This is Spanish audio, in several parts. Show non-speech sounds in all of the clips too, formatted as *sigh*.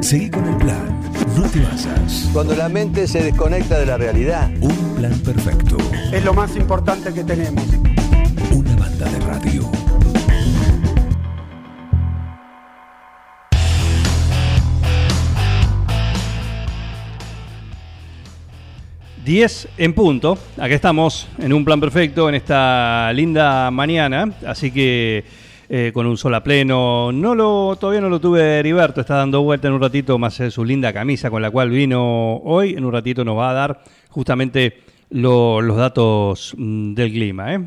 Seguí con el plan. No te basas. Cuando la mente se desconecta de la realidad. Un plan perfecto. Es lo más importante que tenemos. Una banda de radio. Diez en punto. Aquí estamos en un plan perfecto en esta linda mañana. Así que eh, con un sol a pleno. No lo, todavía no lo tuve Heriberto, está dando vuelta en un ratito más su linda camisa con la cual vino hoy. En un ratito nos va a dar justamente los datos mm, del clima, ¿eh?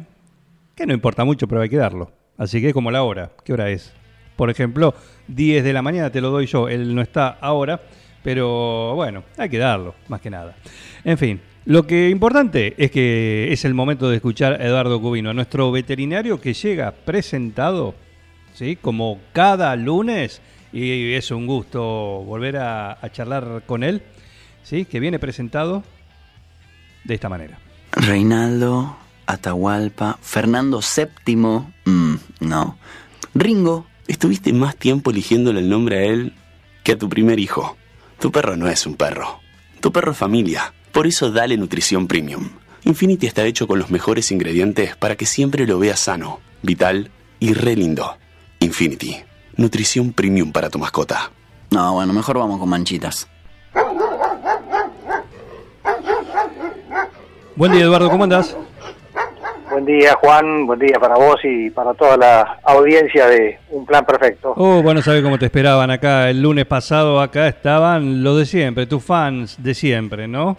que no importa mucho, pero hay que darlo. Así que es como la hora. ¿Qué hora es? Por ejemplo, 10 de la mañana te lo doy yo. Él no está ahora, pero bueno, hay que darlo, más que nada. En fin, lo que importante es que es el momento de escuchar a Eduardo Cubino, nuestro veterinario que llega presentado, ¿sí? como cada lunes, y es un gusto volver a, charlar con él, ¿sí? que viene presentado de esta manera. Reinaldo, Atahualpa, Fernando VII, mm, no. Ringo, estuviste más tiempo eligiéndole el nombre a él que a tu primer hijo. Tu perro no es un perro, tu perro es familia. Por eso dale nutrición premium. Infinity está hecho con los mejores ingredientes para que siempre lo veas sano, vital y re lindo. Infinity, nutrición premium para tu mascota. No, bueno, mejor vamos con manchitas. Buen día, Eduardo, ¿cómo andás? Buen día, Juan. Buen día para vos y para toda la audiencia de Un Plan Perfecto. Oh, bueno, sabés cómo te esperaban acá. El lunes pasado acá estaban los de siempre, tus fans de siempre, ¿no?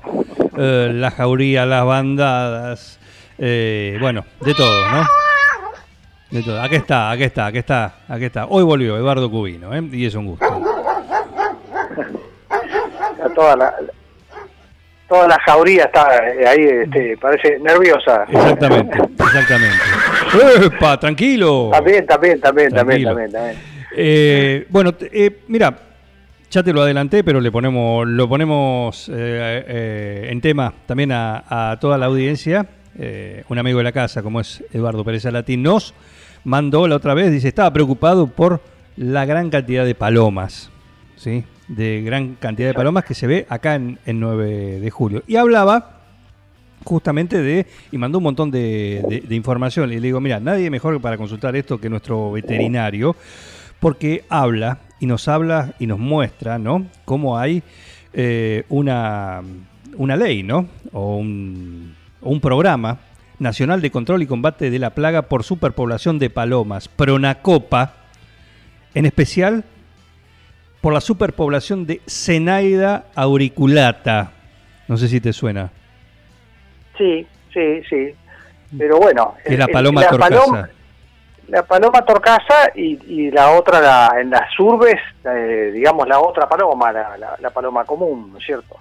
Eh, la jauría, las bandadas, eh, bueno, de todo, ¿no? De todo. Aquí está, aquí está, aquí está, aquí está. Hoy volvió Eduardo Cubino, ¿eh? Y es un gusto. toda la, toda la jauría está eh, ahí, este, parece nerviosa. Exactamente, *laughs* exactamente. ¡Epa! Tranquilo. También, también, también, también, también, eh, bueno, eh, mira, ya te lo adelanté, pero le ponemos, lo ponemos en tema también a, toda la audiencia. un amigo de la casa, como es Eduardo Pérez Alatín, nos mandó la otra vez, dice, estaba preocupado por la gran cantidad de palomas, ¿sí? De gran cantidad de palomas que se ve acá en, 9 de julio. Y hablaba justamente de, y mandó un montón de, información. Y le digo, mira, nadie mejor para consultar esto que nuestro veterinario, porque habla y nos habla y nos muestra, ¿no? Cómo hay eh, una, una ley, ¿no? O un, un programa nacional de control y combate de la plaga por superpoblación de palomas, Pronacopa, en especial por la superpoblación de Zenaida auriculata. No sé si te suena. Sí, sí, sí. Pero bueno. Es la paloma torcasa. la paloma torcasa y, la otra la, en las urbes, eh, digamos la otra paloma, la, paloma común, ¿no es cierto?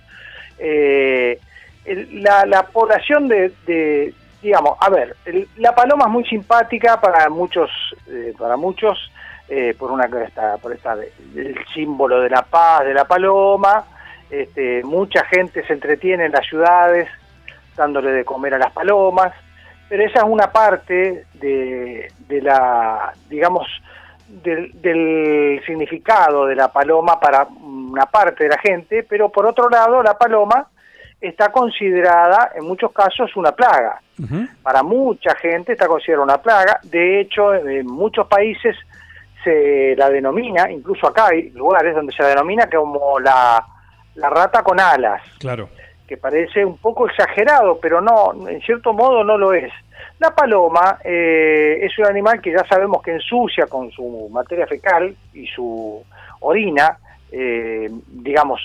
Eh, la, población de, digamos, a ver, la paloma es muy simpática para muchos, eh, para muchos eh, por una esta, por esta el símbolo de la paz de la paloma este, mucha gente se entretiene en las ciudades dándole de comer a las palomas pero esa es una parte de, de la digamos del, del, significado de la paloma para una parte de la gente pero por otro lado la paloma está considerada en muchos casos una plaga. Para mucha gente está considerada una plaga. De hecho en muchos países se la denomina, incluso acá hay lugares donde se la denomina como la, la rata con alas. Claro. Que parece un poco exagerado, pero no, en cierto modo no lo es. La paloma eh, es un animal que ya sabemos que ensucia con su materia fecal y su orina. Eh, digamos,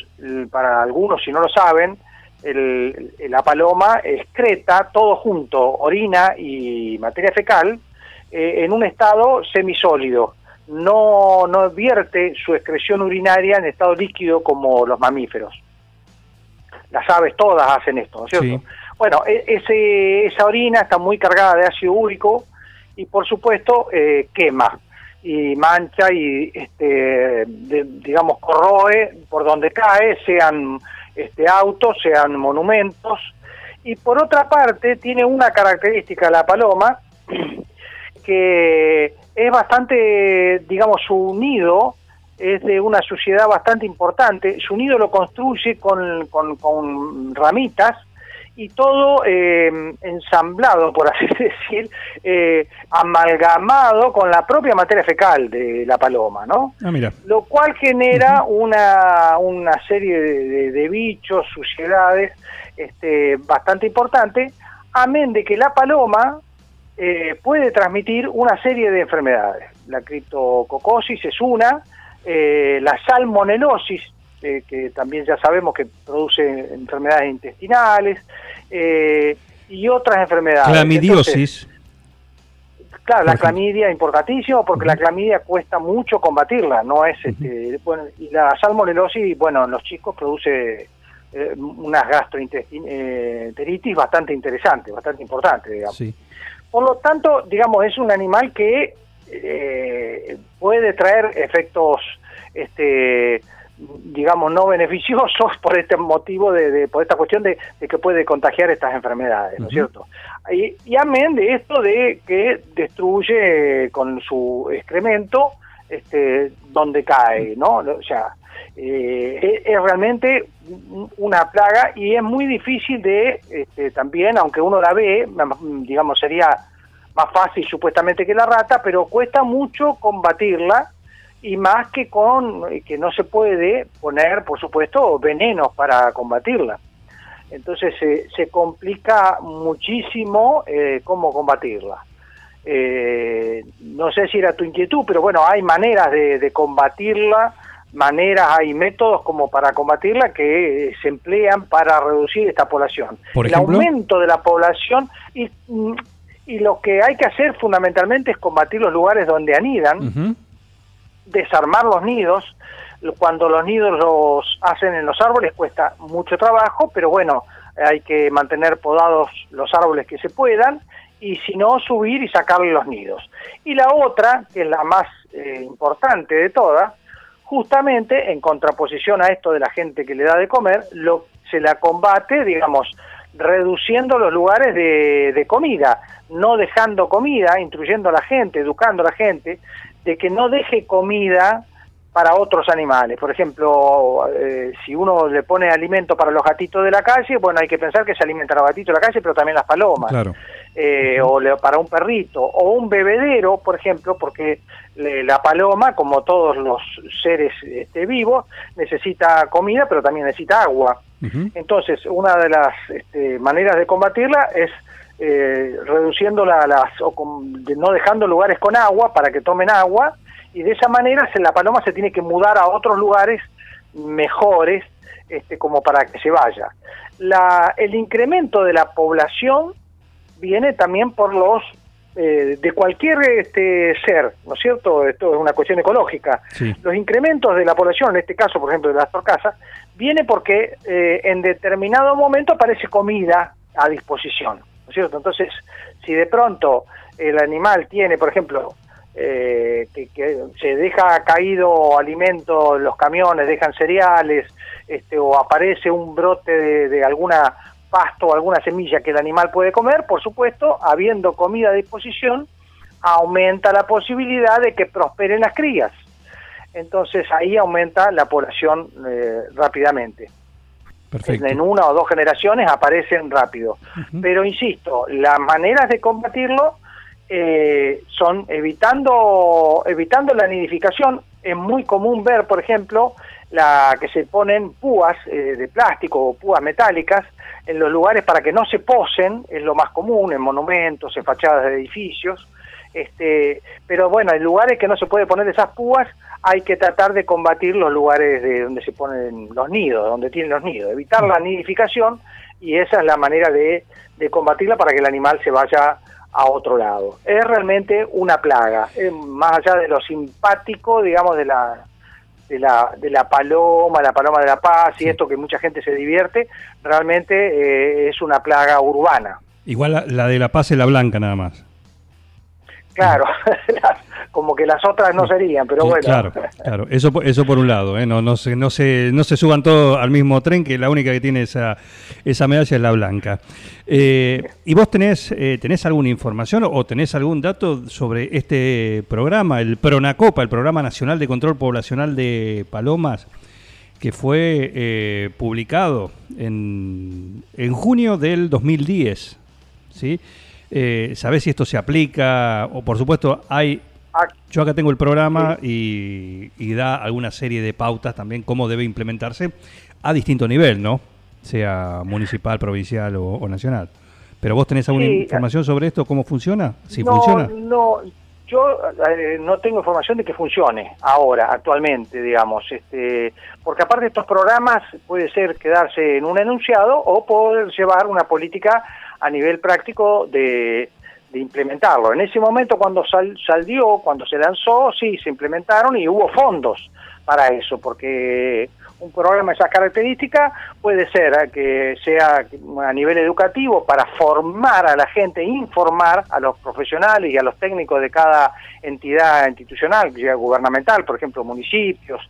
para algunos, si no lo saben, el, la paloma excreta todo junto, orina y materia fecal, eh, en un estado semisólido no, no vierte su excreción urinaria en estado líquido como los mamíferos. Las aves todas hacen esto, ¿no es cierto? Bueno, e, ese, esa orina está muy cargada de ácido úrico y por supuesto eh, quema y mancha y este, digamos corroe por donde cae, sean este, autos, sean monumentos. Y por otra parte tiene una característica la paloma *clears throat* que es bastante, digamos, su nido es de una suciedad bastante importante. Su nido lo construye con, con, con ramitas y todo eh, ensamblado, por así *laughs* decir, eh, amalgamado con la propia materia fecal de la paloma, ¿no? Ah, mira. Lo cual genera una, una serie de, de bichos, suciedades, este, bastante importante, amén de que la paloma eh, puede transmitir una serie de enfermedades. La criptococosis es una, eh, la salmonelosis, eh, que también ya sabemos que produce enfermedades intestinales, eh, y otras enfermedades. Clamidiosis. Entonces, claro, la clamidia importantísimo porque la clamidia cuesta mucho combatirla, no es este, bueno, y la salmonelosis, bueno, en los chicos produce eh, unas gastroenteritis bastante interesantes, bastante importantes, digamos. sí. Por lo tanto, digamos, es un animal que eh, puede traer efectos, este, digamos, no beneficiosos *laughs* por este motivo, de, de- por esta cuestión de, de que puede contagiar estas enfermedades, ¿no es cierto? Y, y amén de esto de que destruye con su excremento este, donde cae, ¿no? O sea, eh, es, realmente un- una plaga y es muy difícil de, este, también, aunque uno la ve, digamos, sería más fácil supuestamente que la rata, pero cuesta mucho combatirla y más que con que no se puede poner, por supuesto, venenos para combatirla. Entonces se se complica muchísimo eh, cómo combatirla. Eh, no sé si era tu inquietud, pero bueno, hay maneras de combatirla, maneras, hay métodos como para combatirla que se emplean para reducir esta población. Por El aumento de la población y, mm, y lo que hay que hacer fundamentalmente es combatir los lugares donde anidan, desarmar los nidos. Cuando los nidos los hacen en los árboles cuesta mucho trabajo, pero bueno, hay que mantener podados los árboles que se puedan y si no, subir y sacarle los nidos. Y la otra, que es la más eh, importante de todas, justamente en contraposición a esto de la gente que le da de comer, lo, se la combate, digamos, reduciendo los lugares de, de comida, no dejando comida, instruyendo a la gente, educando a la gente, de que no deje comida para otros animales. Por ejemplo, eh, si uno le pone alimento para los gatitos de la calle, bueno, hay que pensar que se alimentan los gatitos de la calle, pero también las palomas Claro. Eh, o le- para un perrito o un bebedero, por ejemplo, porque le- la paloma, como todos los seres este, vivos, necesita comida, pero también necesita agua. Entonces, una de las este, maneras de combatirla es eh, reduciendo la- las, o con- de- no dejando lugares con agua para que tomen agua, y de esa manera se, la paloma se tiene que mudar a otros lugares mejores, este, como para que se vaya. La, el incremento de la población viene también por los eh, de cualquier este ser, ¿no es cierto? Esto es una cuestión ecológica. Sí. Los incrementos de la población, en este caso, por ejemplo, de las torcasas, viene porque eh, en determinado momento aparece comida a disposición, ¿no es cierto? Entonces, si de pronto el animal tiene, por ejemplo, eh, que, que se deja caído alimento en los camiones, dejan cereales, este, o aparece un brote de, de alguna pasto o alguna semilla que el animal puede comer, por supuesto, habiendo comida a disposición, aumenta la posibilidad de que prosperen las crías. Entonces ahí aumenta la población eh, rápidamente. Perfecto. En una o dos generaciones aparecen rápido. Pero insisto, las maneras de combatirlo eh, son evitando, evitando la nidificación. Es muy común ver, por ejemplo, la que se ponen púas eh, de plástico o púas metálicas en los lugares para que no se posen, es lo más común, en monumentos, en fachadas de edificios. Este, pero bueno, en lugares que no se puede poner esas púas, hay que tratar de combatir los lugares de donde se ponen los nidos, donde tienen los nidos, evitar la nidificación y esa es la manera de, de combatirla para que el animal se vaya a otro lado. Es realmente una plaga, más allá de lo simpático, digamos, de la, de la, de la paloma, la paloma de la paz y esto que mucha gente se divierte, realmente eh, es una plaga urbana. Igual la, la de La Paz es la blanca nada más. Claro, *laughs* como que las otras no serían, pero bueno. Claro, claro, eso, eso por un lado, ¿eh? no, no, se, no, se, no se suban todos al mismo tren, que la única que tiene esa, esa medalla es la blanca. Eh, ¿Y vos tenés, eh, tenés alguna información o tenés algún dato sobre este programa, el PRONACOPA, el Programa Nacional de Control Poblacional de Palomas? que fue eh, publicado en, en, junio del 2010. ¿sí? Eh, ¿Sabés si esto se aplica? O por supuesto, hay. Yo acá tengo el programa y, da alguna serie de pautas también cómo debe implementarse a distinto nivel, ¿no? Sea municipal, provincial o, nacional. Pero vos tenés alguna información sobre esto, cómo funciona, si no, funciona. No, yo eh, no tengo información de que funcione ahora, actualmente, digamos, este, porque aparte de estos programas puede ser quedarse en un enunciado o poder llevar una política a nivel práctico de, implementarlo. En ese momento cuando salió, cuando se lanzó, sí, se implementaron y hubo fondos para eso, porque un programa de esas características puede ser que sea a nivel educativo para formar a la gente, informar a los profesionales y a los técnicos de cada entidad institucional, gubernamental, por ejemplo, municipios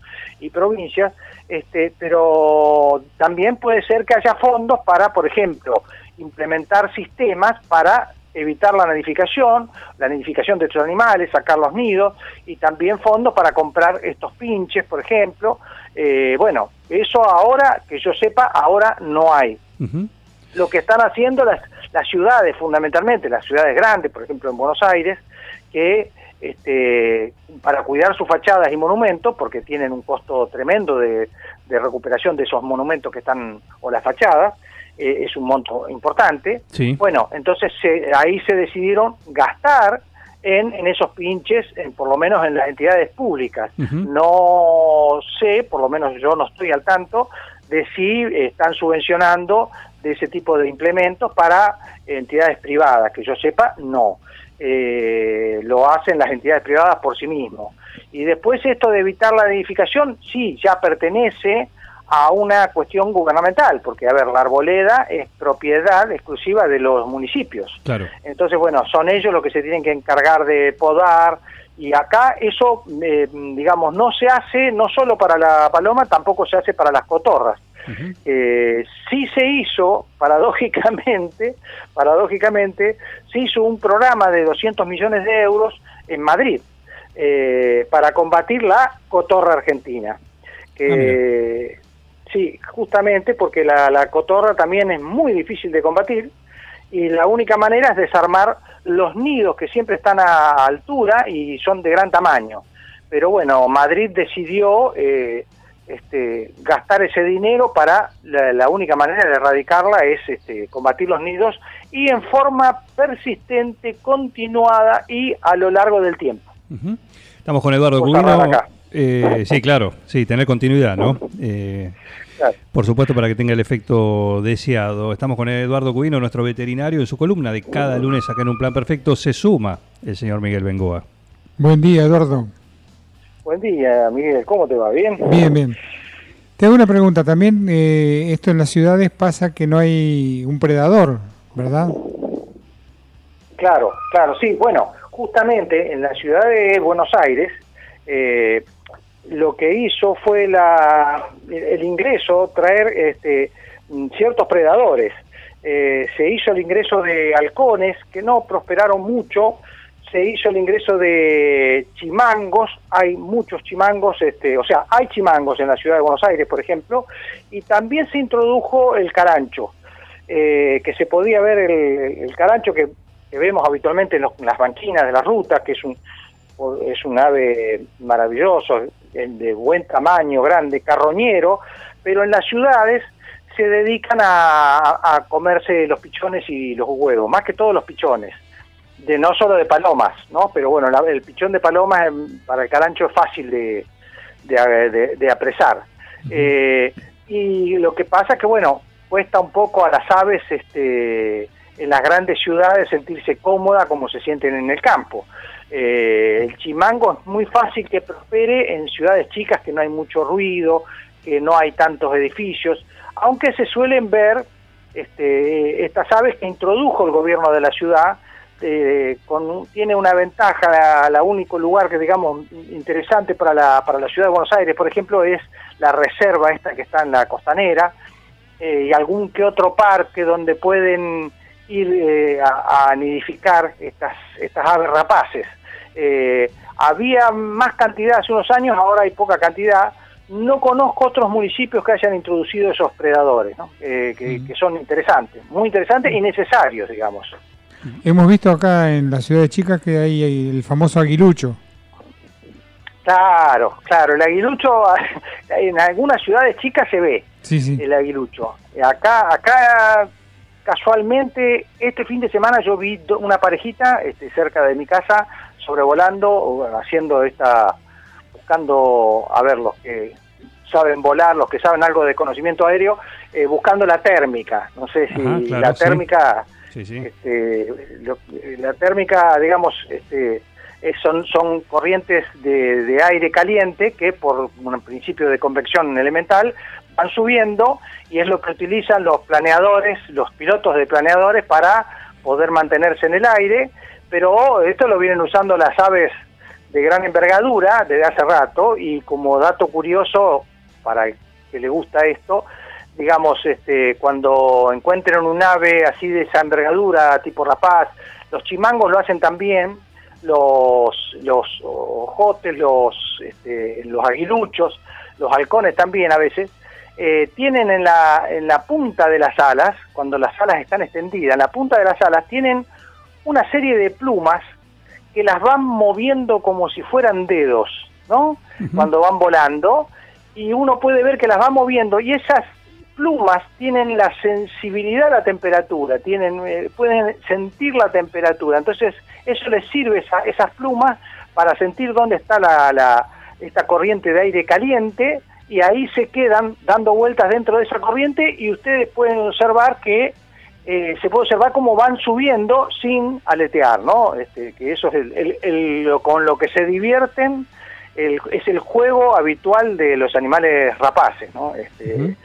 y provincias, este, pero también puede ser que haya fondos para, por ejemplo, implementar sistemas para evitar la nidificación, la nidificación de estos animales, sacar los nidos y también fondos para comprar estos pinches, por ejemplo. Eh, bueno, eso ahora, que yo sepa, ahora no hay. Lo que están haciendo las, las ciudades, fundamentalmente, las ciudades grandes, por ejemplo en Buenos Aires, que este, para cuidar sus fachadas y monumentos, porque tienen un costo tremendo de, de recuperación de esos monumentos que están, o las fachadas, eh, es un monto importante. Bueno, entonces ahí se decidieron gastar en, en esos pinches, en, por lo menos en las entidades públicas. No sé, por lo menos yo no estoy al tanto, de si están subvencionando de ese tipo de implementos para entidades privadas. Que yo sepa, no. Eh, lo hacen las entidades privadas por sí mismos. Y después esto de evitar la edificación, sí, ya pertenece a una cuestión gubernamental, porque, a ver, la arboleda es propiedad exclusiva de los municipios. Claro. Entonces, bueno, son ellos los que se tienen que encargar de podar, y acá eso, eh, digamos, no se hace no solo para la paloma, tampoco se hace para las cotorras. Eh, sí se hizo, paradójicamente, *laughs* paradójicamente, se hizo un programa de 200 millones de euros en Madrid eh, para combatir la cotorra argentina. Que, ah, Sí, justamente porque la, cotorra también es muy difícil de combatir y la única manera es desarmar los nidos que siempre están a altura y son de gran tamaño. Pero bueno, Madrid decidió eh, este, gastar ese dinero para la, única manera de erradicarla es este, combatir los nidos y en forma persistente, continuada y a lo largo del tiempo. Estamos con Eduardo Cubino. Eh, sí, claro, sí, tener continuidad, ¿no? Eh, por supuesto, para que tenga el efecto deseado. Estamos con Eduardo Cubino, nuestro veterinario, en su columna de cada lunes acá en Un Plan Perfecto se suma el señor Miguel Bengoa. Buen día, Eduardo. Buen día, Miguel. ¿Cómo te va? ¿Bien? Bien, bien. Te hago una pregunta. También eh, esto en las ciudades pasa que no hay un predador, ¿verdad? Claro, claro, sí. Bueno, justamente en la ciudad de Buenos Aires, eh, lo que hizo fue la, el ingreso, traer este, ciertos predadores. Eh, se hizo el ingreso de halcones, que no prosperaron mucho, se hizo el ingreso de chimangos, hay muchos chimangos, este, o sea, hay chimangos en la ciudad de Buenos Aires, por ejemplo, y también se introdujo el carancho, eh, que se podía ver el, carancho que, vemos habitualmente en, en, las banquinas de las rutas, que es un, es un ave maravilloso, de buen tamaño, grande, carroñero, pero en las ciudades se dedican a, comerse los pichones y los huevos, más que todos los pichones, de no solo de palomas, ¿no? Pero bueno, el pichón de palomas em, para el carancho es fácil de, de, apresar. Eh, y lo que pasa es que, bueno, cuesta un poco a las aves este, en las grandes ciudades sentirse cómoda como se sienten en el campo. Eh, el chimango es muy fácil que prospere en ciudades chicas que no hay mucho ruido, que no hay tantos edificios, aunque se suelen ver este, estas aves que introdujo el gobierno de la ciudad eh, con, tiene una ventaja, la, la, único lugar que digamos interesante para la, para la ciudad de Buenos Aires, por ejemplo, es la reserva esta que está en la costanera eh, y algún que otro parque donde pueden ir eh, a, a, nidificar estas, estas aves rapaces. Eh, había más cantidad hace unos años, ahora hay poca cantidad. No conozco otros municipios que hayan introducido esos predadores, ¿no? eh, que, que, son interesantes, muy interesantes y necesarios, digamos. Hemos visto acá en la ciudad de Chicas que hay el famoso aguilucho. Claro, claro, el aguilucho *laughs* en algunas ciudades chicas se ve sí, sí. el aguilucho. Acá, acá casualmente este fin de semana yo vi una parejita este, cerca de mi casa sobrevolando, haciendo esta, buscando, a ver, los que saben volar, los que saben algo de conocimiento aéreo, eh, buscando la térmica. No sé si Ajá, claro, la térmica, Sí, sí. Este, lo, la térmica, digamos, este, eh, son, son corrientes de, de, aire caliente que por un principio de convección elemental van subiendo y es lo que utilizan los planeadores, los pilotos de planeadores para poder mantenerse en el aire, pero esto lo vienen usando las aves de gran envergadura desde hace rato y como dato curioso para el que le gusta esto, digamos, este, cuando encuentren un ave así de esa envergadura, tipo rapaz, los chimangos lo hacen también, los, los ojotes, los, este, los aguiluchos, los halcones también a veces, eh, tienen en la, en la punta de las alas, cuando las alas están extendidas, en la punta de las alas tienen una serie de plumas que las van moviendo como si fueran dedos, ¿no? Uh -huh. Cuando van volando, y uno puede ver que las va moviendo, y esas plumas tienen la sensibilidad a la temperatura, tienen, eh, pueden sentir la temperatura, entonces eso les sirve esa, esas plumas para sentir dónde está la, la, esta corriente de aire caliente y ahí se quedan dando vueltas dentro de esa corriente y ustedes pueden observar que eh, se puede observar cómo van subiendo sin aletear, ¿no? Este, que eso es el, el, el, con lo que se divierten, es el juego habitual de los animales rapaces, ¿no? Este, uh -huh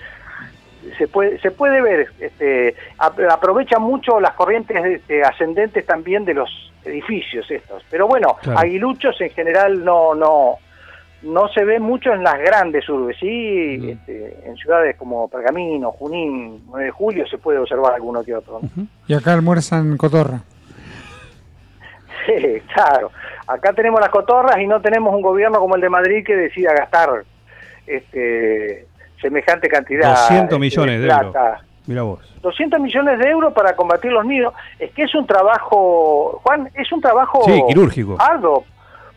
se puede se puede ver este aprovechan mucho las corrientes este, ascendentes también de los edificios estos pero bueno claro. aguiluchos en general no no no se ve mucho en las grandes urbes sí uh -huh. este, en ciudades como Pergamino Junín 9 de julio se puede observar alguno que otro uh -huh. y acá almuerzan cotorra *laughs* sí claro acá tenemos las cotorras y no tenemos un gobierno como el de Madrid que decida gastar este semejante cantidad 200 millones de, de euros. Mira vos. 200 millones de euros para combatir los nidos. Es que es un trabajo, Juan, es un trabajo sí, quirúrgico. arduo,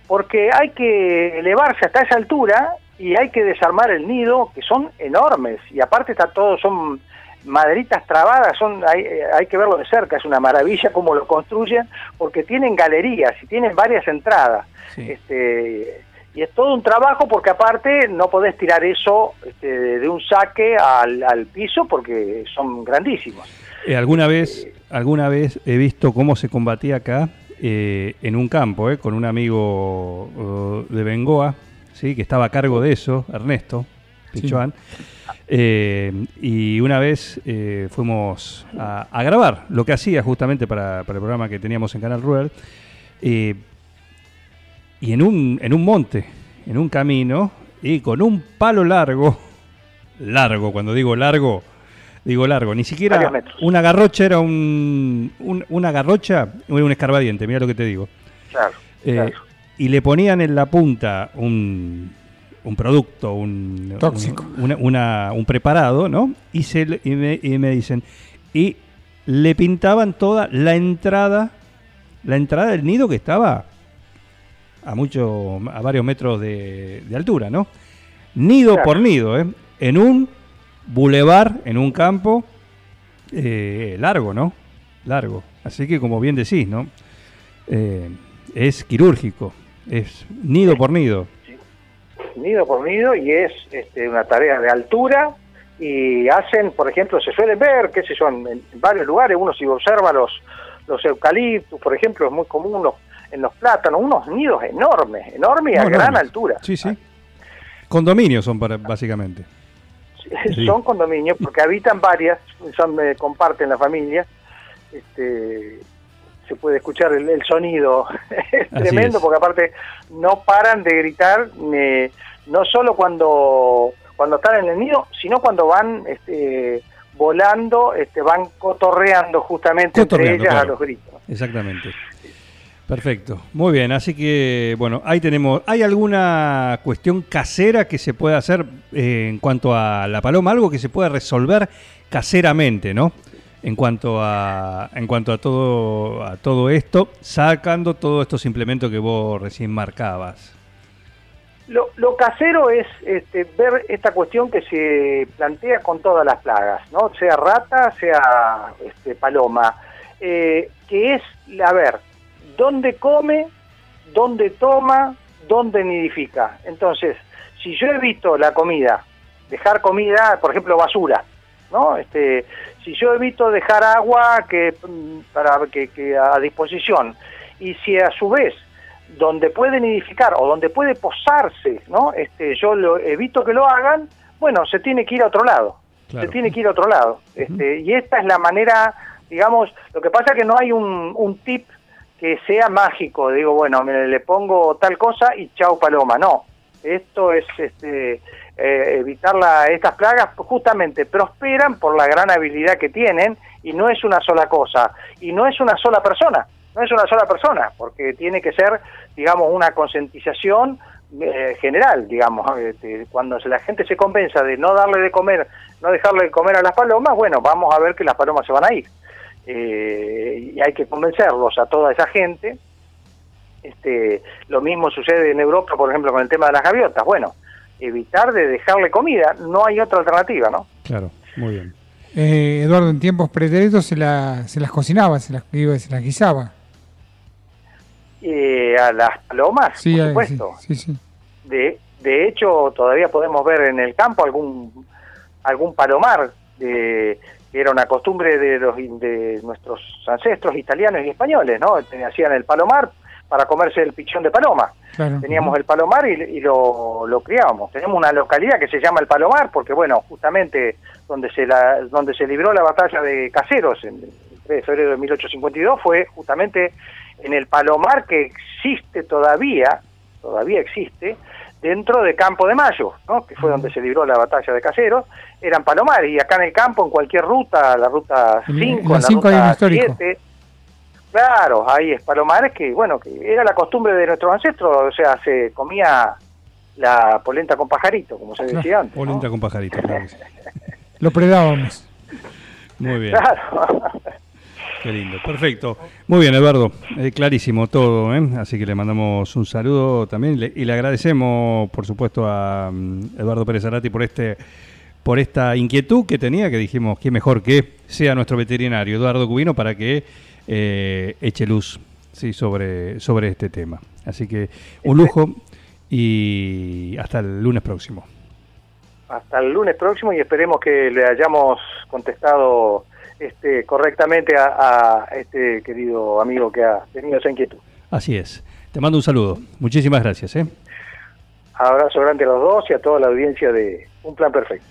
porque hay que elevarse hasta esa altura y hay que desarmar el nido, que son enormes, y aparte está todo, son maderitas trabadas, son hay, hay que verlo de cerca, es una maravilla cómo lo construyen, porque tienen galerías y tienen varias entradas. Sí. Este, y es todo un trabajo porque aparte no podés tirar eso este, de un saque al, al, piso porque son grandísimos. Eh, alguna vez, eh, alguna vez he visto cómo se combatía acá eh, en un campo con un amigo uh, de Bengoa, sí, que estaba a cargo de eso, Ernesto Pichuan. Sí. y una vez fuimos a, a, grabar lo que hacía justamente para, para, el programa que teníamos en Canal Rural y en un, en un monte, en un camino, y con un palo largo, *laughs* largo, cuando digo largo, digo largo, ni siquiera una garrocha era un, un, una garrocha, era un escarbadiente, mira lo que te digo. Claro, eh, claro. Y le ponían en la punta un, un producto, un, Tóxico. Un, una, una, un preparado, ¿no? Y, se, y, me, y me dicen, y le pintaban toda la entrada, la entrada del nido que estaba a mucho, a varios metros de, de altura, ¿no? Nido claro. por nido, ¿eh? En un bulevar, en un campo eh, largo, ¿no? Largo. Así que como bien decís, ¿no? Eh, es quirúrgico, es nido sí. por nido. Sí. Nido por nido y es este, una tarea de altura y hacen, por ejemplo, se suelen ver, qué sé yo, en, en varios lugares, uno si observa los, los eucaliptus, por ejemplo, es muy común los en los plátanos, unos nidos enormes, enormes y a gran altura. Sí, sí. Condominios son para, básicamente. Sí. Son condominios porque habitan varias, son, eh, comparten la familia. Este, se puede escuchar el, el sonido. es *laughs* Así tremendo es. porque aparte no paran de gritar, eh, no solo cuando, cuando están en el nido, sino cuando van este, volando, este, van cotorreando justamente entre Cotorreando, ellas a los gritos. Exactamente. Perfecto. Muy bien. Así que, bueno, ahí tenemos. ¿Hay alguna cuestión casera que se pueda hacer eh, en cuanto a la paloma? Algo que se pueda resolver caseramente, ¿no? En cuanto a, en cuanto a todo, a todo esto, sacando todos estos implementos que vos recién marcabas. Lo, lo casero es este, ver esta cuestión que se plantea con todas las plagas, ¿no? Sea rata, sea este, paloma, eh, que es, a ver, dónde come, dónde toma, dónde nidifica. Entonces, si yo evito la comida, dejar comida, por ejemplo, basura, ¿no? Este, si yo evito dejar agua que mm, para que, que a disposición y si a su vez donde puede nidificar o donde puede posarse, ¿no? Este, yo lo evito que lo hagan, bueno, se tiene que ir a otro lado. Claro. Se tiene que ir a otro lado. Este, y esta es la manera, digamos, lo que pasa es que no hay un, un tip que sea mágico, digo, bueno, me- le pongo tal cosa y chau paloma, no. Esto es este, eh, evitar la- estas plagas, justamente prosperan por la gran habilidad que tienen y no es una sola cosa, y no es una sola persona, no es una sola persona, porque tiene que ser, digamos, una concientización eh, general, digamos, este, cuando la gente se convenza de no darle de comer, no dejarle de comer a las palomas, bueno, vamos a ver que las palomas se van a ir. Eh, y hay que convencerlos a toda esa gente. Este, lo mismo sucede en Europa, por ejemplo, con el tema de las gaviotas. Bueno, evitar de dejarle comida, no hay otra alternativa, ¿no? Claro, muy bien. Eh, Eduardo, en tiempos pretéritos se, la- se las cocinaba, se las, digo, se las guisaba. Eh, a las palomas, Sí, por supuesto. sí, sí, sí. De, de hecho, todavía podemos ver en el campo algún algún palomar, de, era una costumbre de, los, de nuestros ancestros italianos y españoles, ¿no? Hacían el palomar para comerse el pichón de paloma. Claro. Teníamos el palomar y, y lo, lo criábamos. Tenemos una localidad que se llama el Palomar porque, bueno, justamente donde se la, donde se libró la batalla de Caseros en el 3 de febrero de 1852 fue justamente en el Palomar que existe todavía, todavía existe, dentro de Campo de Mayo, ¿no? que fue donde se libró la batalla de Caseros, eran palomares, y acá en el campo, en cualquier ruta, la ruta En- 5, en en la la ruta histórico. 7, claro, ahí es palomares que, bueno, que era la costumbre de nuestros ancestros, o sea, se comía la polenta con pajarito, como se decía antes. ¿no? Polenta con pajarito, claro. *laughs* Lo predábamos. Muy bien. Claro. *laughs* Qué lindo, perfecto. Muy bien, Eduardo, eh, clarísimo todo, ¿eh? así que le mandamos un saludo también y le, y le agradecemos, por supuesto, a mm, Eduardo Pérez Arati por este por esta inquietud que tenía, que dijimos que mejor que sea nuestro veterinario, Eduardo Cubino, para que eh, eche luz sí, sobre, sobre este tema. Así que un lujo y hasta el lunes próximo. Hasta el lunes próximo y esperemos que le hayamos contestado este, correctamente a, a este querido amigo que ha tenido esa inquietud. Así es. Te mando un saludo. Muchísimas gracias. ¿eh? Abrazo grande a los dos y a toda la audiencia de Un Plan Perfecto.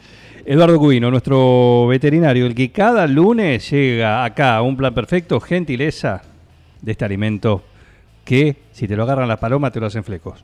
Eduardo Cubino, nuestro veterinario, el que cada lunes llega acá a un plan perfecto, gentileza de este alimento que si te lo agarran las palomas te lo hacen flecos.